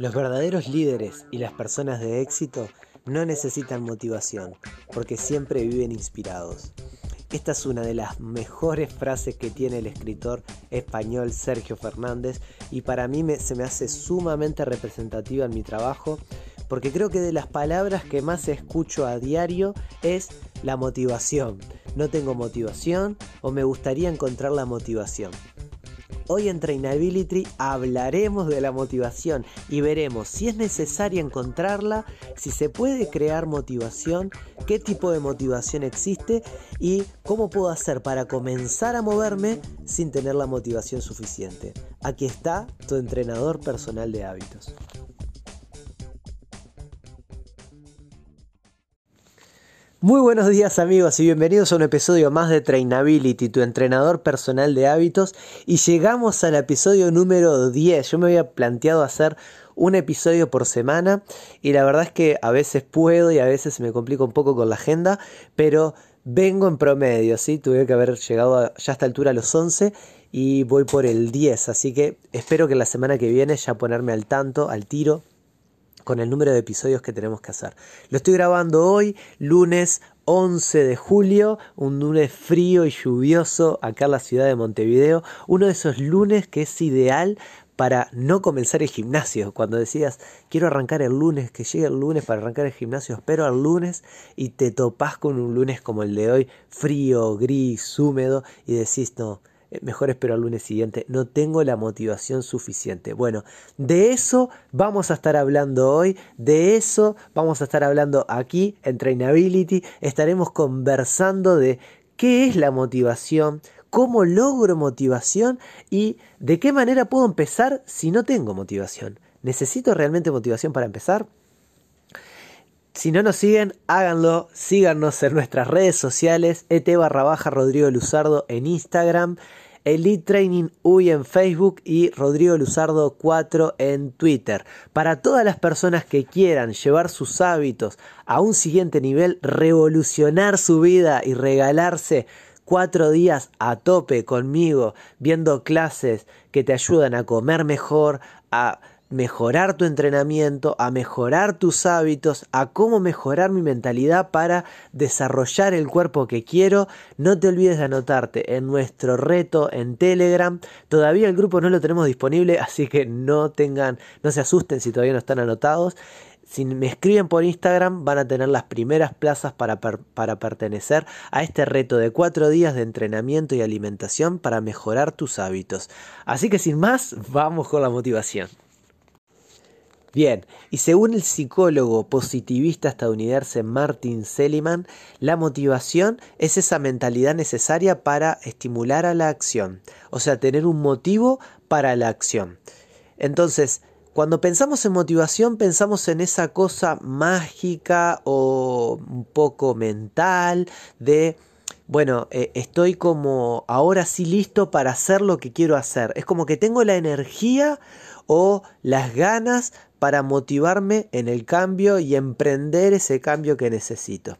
Los verdaderos líderes y las personas de éxito no necesitan motivación, porque siempre viven inspirados. Esta es una de las mejores frases que tiene el escritor español Sergio Fernández y para mí se me hace sumamente representativa en mi trabajo porque creo que de las palabras que más escucho a diario es la motivación. No tengo motivación o me gustaría encontrar la motivación. Hoy en Trainability hablaremos de la motivación y veremos si es necesaria encontrarla, si se puede crear motivación, qué tipo de motivación existe y cómo puedo hacer para comenzar a moverme sin tener la motivación suficiente. Aquí está tu entrenador personal de hábitos. Muy buenos días amigos y bienvenidos a un episodio más de Trainability, tu entrenador personal de hábitos y llegamos al episodio número 10. Yo me había planteado hacer un episodio por semana y la verdad es que a veces puedo y a veces me complica un poco con la agenda, pero vengo en promedio, ¿sí? Tuve que haber llegado ya a esta altura a los 11 y voy por el 10, así que espero que la semana que viene ya ponerme al tanto, al tiro con el número de episodios que tenemos que hacer. Lo estoy grabando hoy, lunes 11 de julio, un lunes frío y lluvioso acá en la ciudad de Montevideo, uno de esos lunes que es ideal para no comenzar el gimnasio. Cuando decías, quiero arrancar el lunes, que llegue el lunes para arrancar el gimnasio, espero al lunes y te topás con un lunes como el de hoy, frío, gris, húmedo, y decís, no, mejor espero al lunes siguiente, no tengo la motivación suficiente. Bueno, de eso vamos a estar hablando hoy, de eso vamos a estar hablando aquí en Trainability, estaremos conversando de qué es la motivación, cómo logro motivación y de qué manera puedo empezar si no tengo motivación. ¿Necesito realmente motivación para empezar? Si no nos siguen, háganlo, síganos en nuestras redes sociales, et barra baja Rodrigo Luzardo en Instagram, Elite Training UI en Facebook y Rodrigo Luzardo 4 en Twitter. Para todas las personas que quieran llevar sus hábitos a un siguiente nivel, revolucionar su vida y regalarse cuatro días a tope conmigo, viendo clases que te ayudan a comer mejor, a mejorar tu entrenamiento, a mejorar tus hábitos, a cómo mejorar mi mentalidad para desarrollar el cuerpo que quiero. No te olvides de anotarte en nuestro reto en Telegram. Todavía el grupo no lo tenemos disponible, así que no tengan, no se asusten si todavía no están anotados. Si me escriben por Instagram van a tener las primeras plazas para, para pertenecer a este reto de cuatro días de entrenamiento y alimentación para mejorar tus hábitos. Así que sin más, vamos con la motivación. Bien, y según el psicólogo positivista estadounidense Martin Seligman, la motivación es esa mentalidad necesaria para estimular a la acción, o sea, tener un motivo para la acción. Entonces, cuando pensamos en motivación, pensamos en esa cosa mágica o un poco mental de bueno, eh, estoy como ahora sí listo para hacer lo que quiero hacer. Es como que tengo la energía o las ganas para motivarme en el cambio y emprender ese cambio que necesito.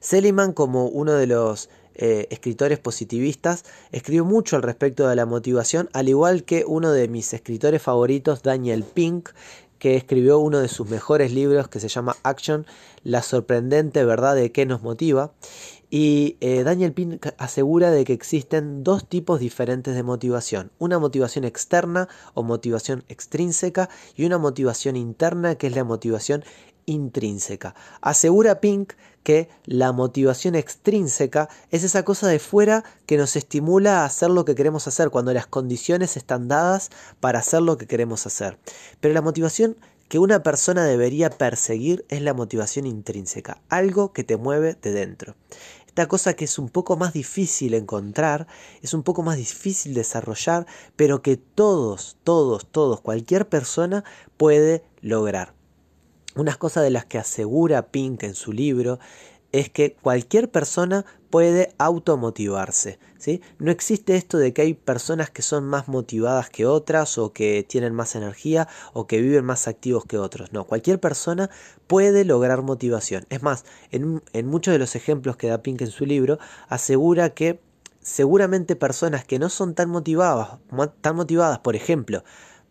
Seliman, como uno de los eh, escritores positivistas, escribió mucho al respecto de la motivación, al igual que uno de mis escritores favoritos, Daniel Pink, que escribió uno de sus mejores libros que se llama Action, la sorprendente verdad de qué nos motiva. Y eh, Daniel Pink asegura de que existen dos tipos diferentes de motivación, una motivación externa o motivación extrínseca y una motivación interna que es la motivación intrínseca. Asegura Pink que la motivación extrínseca es esa cosa de fuera que nos estimula a hacer lo que queremos hacer cuando las condiciones están dadas para hacer lo que queremos hacer. Pero la motivación que una persona debería perseguir es la motivación intrínseca, algo que te mueve de dentro. Esta cosa que es un poco más difícil encontrar, es un poco más difícil desarrollar, pero que todos, todos, todos, cualquier persona puede lograr. Unas cosas de las que asegura Pink en su libro es que cualquier persona puede automotivarse. ¿sí? No existe esto de que hay personas que son más motivadas que otras o que tienen más energía o que viven más activos que otros. No, cualquier persona puede lograr motivación. Es más, en, muchos de los ejemplos que da Pink en su libro, asegura que seguramente personas que no son tan motivadas, tan motivadas, por ejemplo,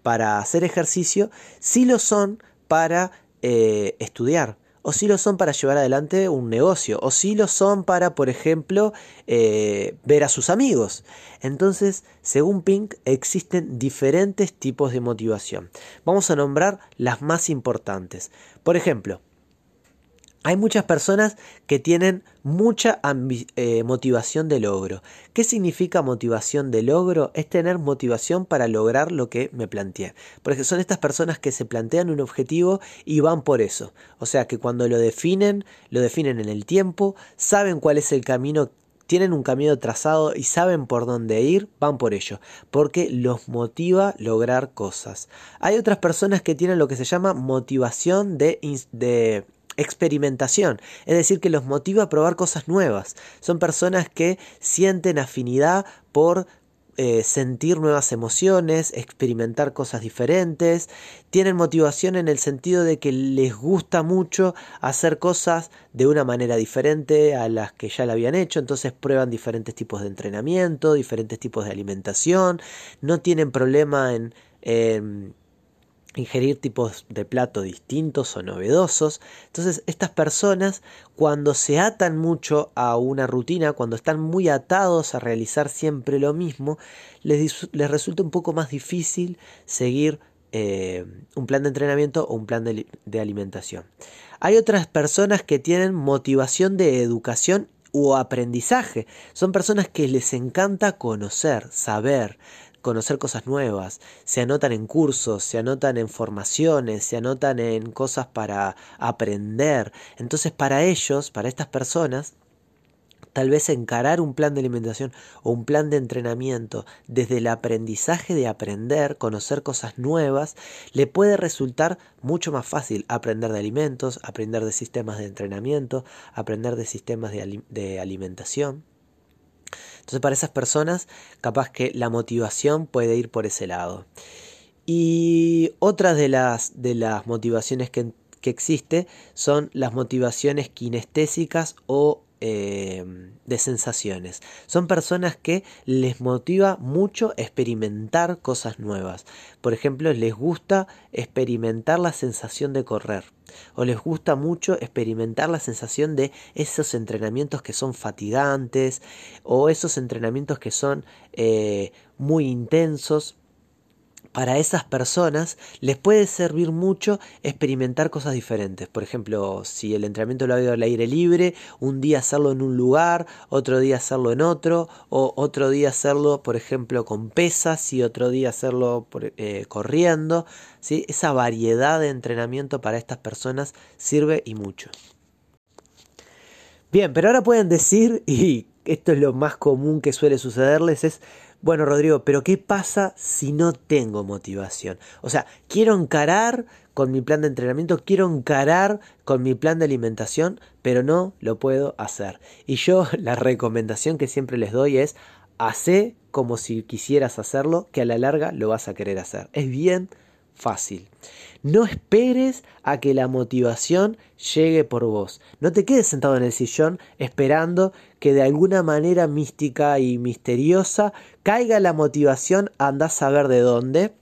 para hacer ejercicio, sí lo son para eh, estudiar, o si lo son para llevar adelante un negocio, o si lo son para, por ejemplo, eh, ver a sus amigos. Entonces, según Pink, existen diferentes tipos de motivación. Vamos a nombrar las más importantes. Por ejemplo, hay muchas personas que tienen mucha eh, motivación de logro. ¿Qué significa motivación de logro? Es tener motivación para lograr lo que me planteé. Porque son estas personas que se plantean un objetivo y van por eso. O sea que cuando lo definen, lo definen en el tiempo, saben cuál es el camino tienen un camino trazado y saben por dónde ir, van por ello, porque los motiva lograr cosas. Hay otras personas que tienen lo que se llama motivación de, de experimentación, es decir, que los motiva a probar cosas nuevas. Son personas que sienten afinidad por eh, sentir nuevas emociones, experimentar cosas diferentes, tienen motivación en el sentido de que les gusta mucho hacer cosas de una manera diferente a las que ya la habían hecho, entonces prueban diferentes tipos de entrenamiento, diferentes tipos de alimentación, no tienen problema en ingerir tipos de plato distintos o novedosos. Entonces estas personas cuando se atan mucho a una rutina, cuando están muy atados a realizar siempre lo mismo, les, resulta un poco más difícil seguir eh, un plan de entrenamiento o un plan de, de alimentación. Hay otras personas que tienen motivación de educación o aprendizaje. Son personas que les encanta conocer, saber, conocer cosas nuevas, se anotan en cursos, se anotan en formaciones, se anotan en cosas para aprender. Entonces para ellos, para estas personas, tal vez encarar un plan de alimentación o un plan de entrenamiento desde el aprendizaje de aprender, conocer cosas nuevas, le puede resultar mucho más fácil aprender de alimentos, aprender de sistemas de entrenamiento, aprender de sistemas de, alimentación. Entonces para esas personas capaz que la motivación puede ir por ese lado. Y otras de las, de las motivaciones que, que existe son las motivaciones kinestésicas o Em, de sensaciones. Son personas que les motiva mucho experimentar cosas nuevas. Por ejemplo, les gusta experimentar la sensación de correr. O les gusta mucho experimentar la sensación de esos entrenamientos que son fatigantes. O esos entrenamientos que son eh, muy intensos para esas personas les puede servir mucho experimentar cosas diferentes. Por ejemplo, si el entrenamiento lo ha ido al aire libre, un día hacerlo en un lugar, otro día hacerlo en otro, o otro día hacerlo, por ejemplo, con pesas y otro día hacerlo eh, corriendo. ¿sí? Esa variedad de entrenamiento para estas personas sirve y mucho. Bien, pero ahora pueden decir, y esto es lo más común que suele sucederles, es bueno, Rodrigo, pero ¿qué pasa si no tengo motivación? O sea, quiero encarar con mi plan de entrenamiento, quiero encarar con mi plan de alimentación, pero no lo puedo hacer. Y yo la recomendación que siempre les doy es, hace como si quisieras hacerlo, que a la larga lo vas a querer hacer. Es bien fácil. No esperes a que la motivación llegue por vos. No te quedes sentado en el sillón esperando que de alguna manera mística y misteriosa caiga la motivación, anda a saber de dónde,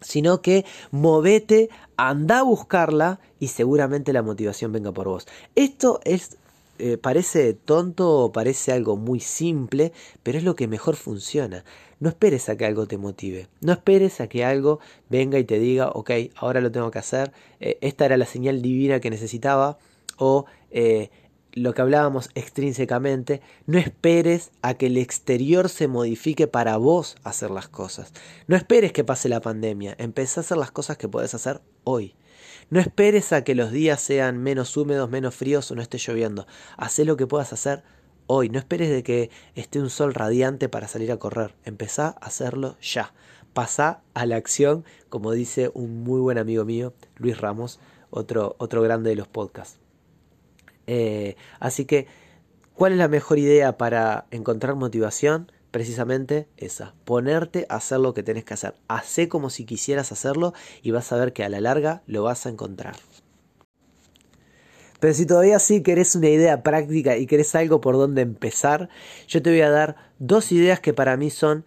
sino que movete, anda a buscarla y seguramente la motivación venga por vos. Esto es eh, parece tonto o parece algo muy simple, pero es lo que mejor funciona. No esperes a que algo te motive. No esperes a que algo venga y te diga, ok, ahora lo tengo que hacer. Eh, esta era la señal divina que necesitaba. O eh, lo que hablábamos extrínsecamente. No esperes a que el exterior se modifique para vos hacer las cosas. No esperes que pase la pandemia. Empecé a hacer las cosas que puedes hacer hoy. No esperes a que los días sean menos húmedos, menos fríos o no esté lloviendo. Haz lo que puedas hacer hoy. No esperes de que esté un sol radiante para salir a correr. Empezá a hacerlo ya. Pasá a la acción, como dice un muy buen amigo mío, Luis Ramos, otro, otro grande de los podcasts. Eh, así que, ¿cuál es la mejor idea para encontrar motivación? precisamente esa, ponerte a hacer lo que tenés que hacer. Hacé como si quisieras hacerlo y vas a ver que a la larga lo vas a encontrar. Pero si todavía sí querés una idea práctica y querés algo por donde empezar, yo te voy a dar dos ideas que para mí son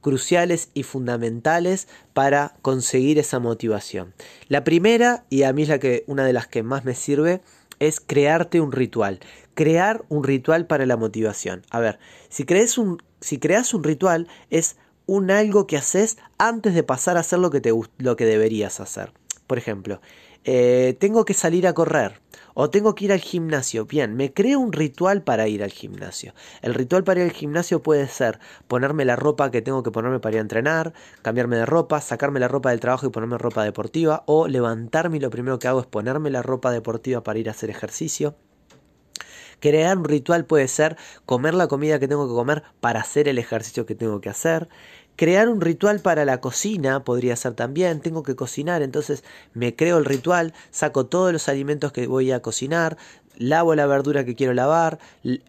cruciales y fundamentales para conseguir esa motivación. La primera, y a mí es la que, una de las que más me sirve, es crearte un ritual. Crear un ritual para la motivación. A ver, si crees un, si creas un ritual, es un algo que haces antes de pasar a hacer lo que, te, lo que deberías hacer. Por ejemplo, eh, tengo que salir a correr o tengo que ir al gimnasio. Bien, me creo un ritual para ir al gimnasio. El ritual para ir al gimnasio puede ser ponerme la ropa que tengo que ponerme para ir a entrenar, cambiarme de ropa, sacarme la ropa del trabajo y ponerme ropa deportiva, o levantarme y lo primero que hago es ponerme la ropa deportiva para ir a hacer ejercicio. Crear un ritual puede ser comer la comida que tengo que comer para hacer el ejercicio que tengo que hacer. Crear un ritual para la cocina podría ser también, tengo que cocinar, entonces me creo el ritual, saco todos los alimentos que voy a cocinar, lavo la verdura que quiero lavar,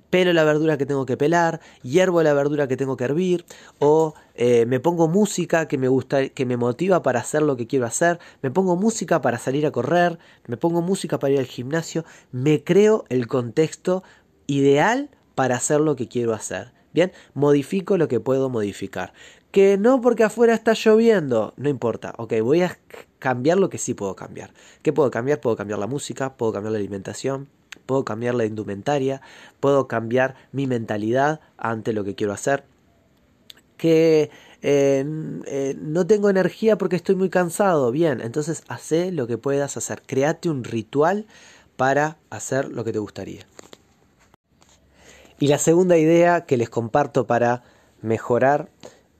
pelo la verdura que tengo que pelar, hiervo la verdura que tengo que hervir, o eh, me pongo música que me gusta, que me motiva para hacer lo que quiero hacer, me pongo música para salir a correr, me pongo música para ir al gimnasio, me creo el contexto ideal para hacer lo que quiero hacer. Bien, modifico lo que puedo modificar. Que no porque afuera está lloviendo, no importa. Ok, voy a cambiar lo que sí puedo cambiar. ¿Qué puedo cambiar? Puedo cambiar la música, puedo cambiar la alimentación, puedo cambiar la indumentaria, puedo cambiar mi mentalidad ante lo que quiero hacer. Que eh, eh, no tengo energía porque estoy muy cansado. Bien, entonces hace lo que puedas hacer. Créate un ritual para hacer lo que te gustaría. Y la segunda idea que les comparto para mejorar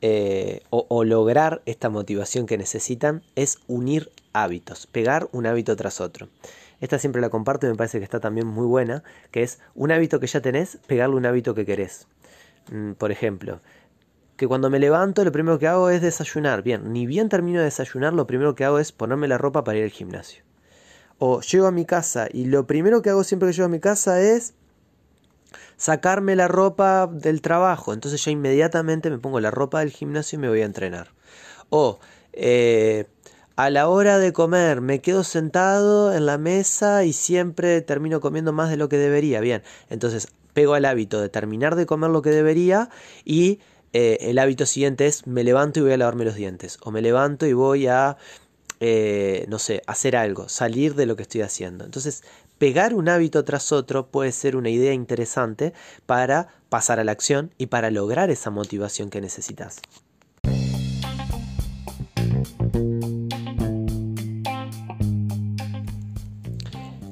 eh, o, lograr esta motivación que necesitan es unir hábitos, pegar un hábito tras otro. Esta siempre la comparto y me parece que está también muy buena, que es un hábito que ya tenés, pegarle un hábito que querés. Mm, por ejemplo, que cuando me levanto lo primero que hago es desayunar. Bien, ni bien termino de desayunar, lo primero que hago es ponerme la ropa para ir al gimnasio. O llego a mi casa y lo primero que hago siempre que llego a mi casa es sacarme la ropa del trabajo. Entonces ya inmediatamente me pongo la ropa del gimnasio y me voy a entrenar. O eh, a la hora de comer me quedo sentado en la mesa y siempre termino comiendo más de lo que debería. Bien, entonces pego al hábito de terminar de comer lo que debería y eh, el hábito siguiente es me levanto y voy a lavarme los dientes. O me levanto y voy a, eh, no sé, hacer algo, salir de lo que estoy haciendo. Entonces pegar un hábito tras otro puede ser una idea interesante para pasar a la acción y para lograr esa motivación que necesitas.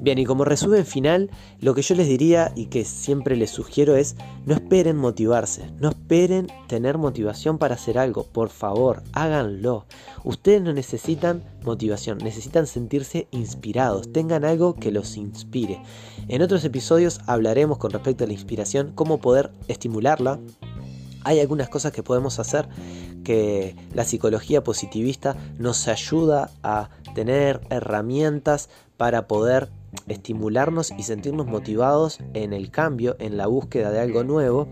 Bien, y como resumen final, lo que yo les diría y que siempre les sugiero es no esperen motivarse, no esperen tener motivación para hacer algo, por favor, háganlo. Ustedes no necesitan motivación, necesitan sentirse inspirados, tengan algo que los inspire. En otros episodios hablaremos con respecto a la inspiración, cómo poder estimularla. Hay algunas cosas que podemos hacer que la psicología positivista nos ayuda a tener herramientas para poder estimularnos y sentirnos motivados en el cambio, en la búsqueda de algo nuevo.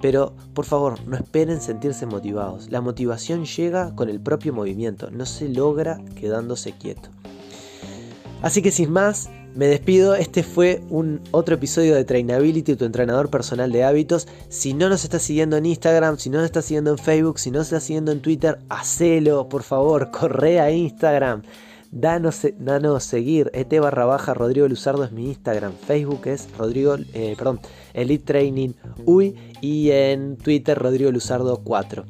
Pero por favor, no esperen sentirse motivados. La motivación llega con el propio movimiento, no se logra quedándose quieto. Así que sin más, me despido. Este fue un otro episodio de Trainability, tu entrenador personal de hábitos. Si no nos estás siguiendo en Instagram, si no nos estás siguiendo en Facebook, si no nos estás siguiendo en Twitter, hacelo, por favor, corre a Instagram. Danos, danos seguir, et barra baja Rodrigo Luzardo es mi Instagram, Facebook es Rodrigo, eh, perdón, Elite Training UI y en Twitter Rodrigo Luzardo 4.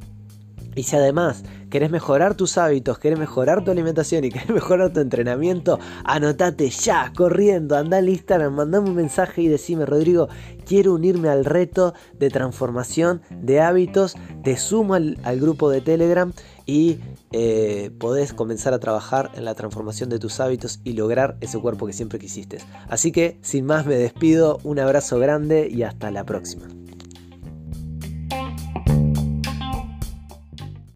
Y si además querés mejorar tus hábitos, querés mejorar tu alimentación y querés mejorar tu entrenamiento, anotate ya, corriendo, anda al Instagram, mandame un mensaje y decime, Rodrigo, quiero unirme al reto de transformación de hábitos, te sumo al, al grupo de Telegram y eh, podés comenzar a trabajar en la transformación de tus hábitos y lograr ese cuerpo que siempre quisiste. Así que, sin más, me despido, un abrazo grande y hasta la próxima.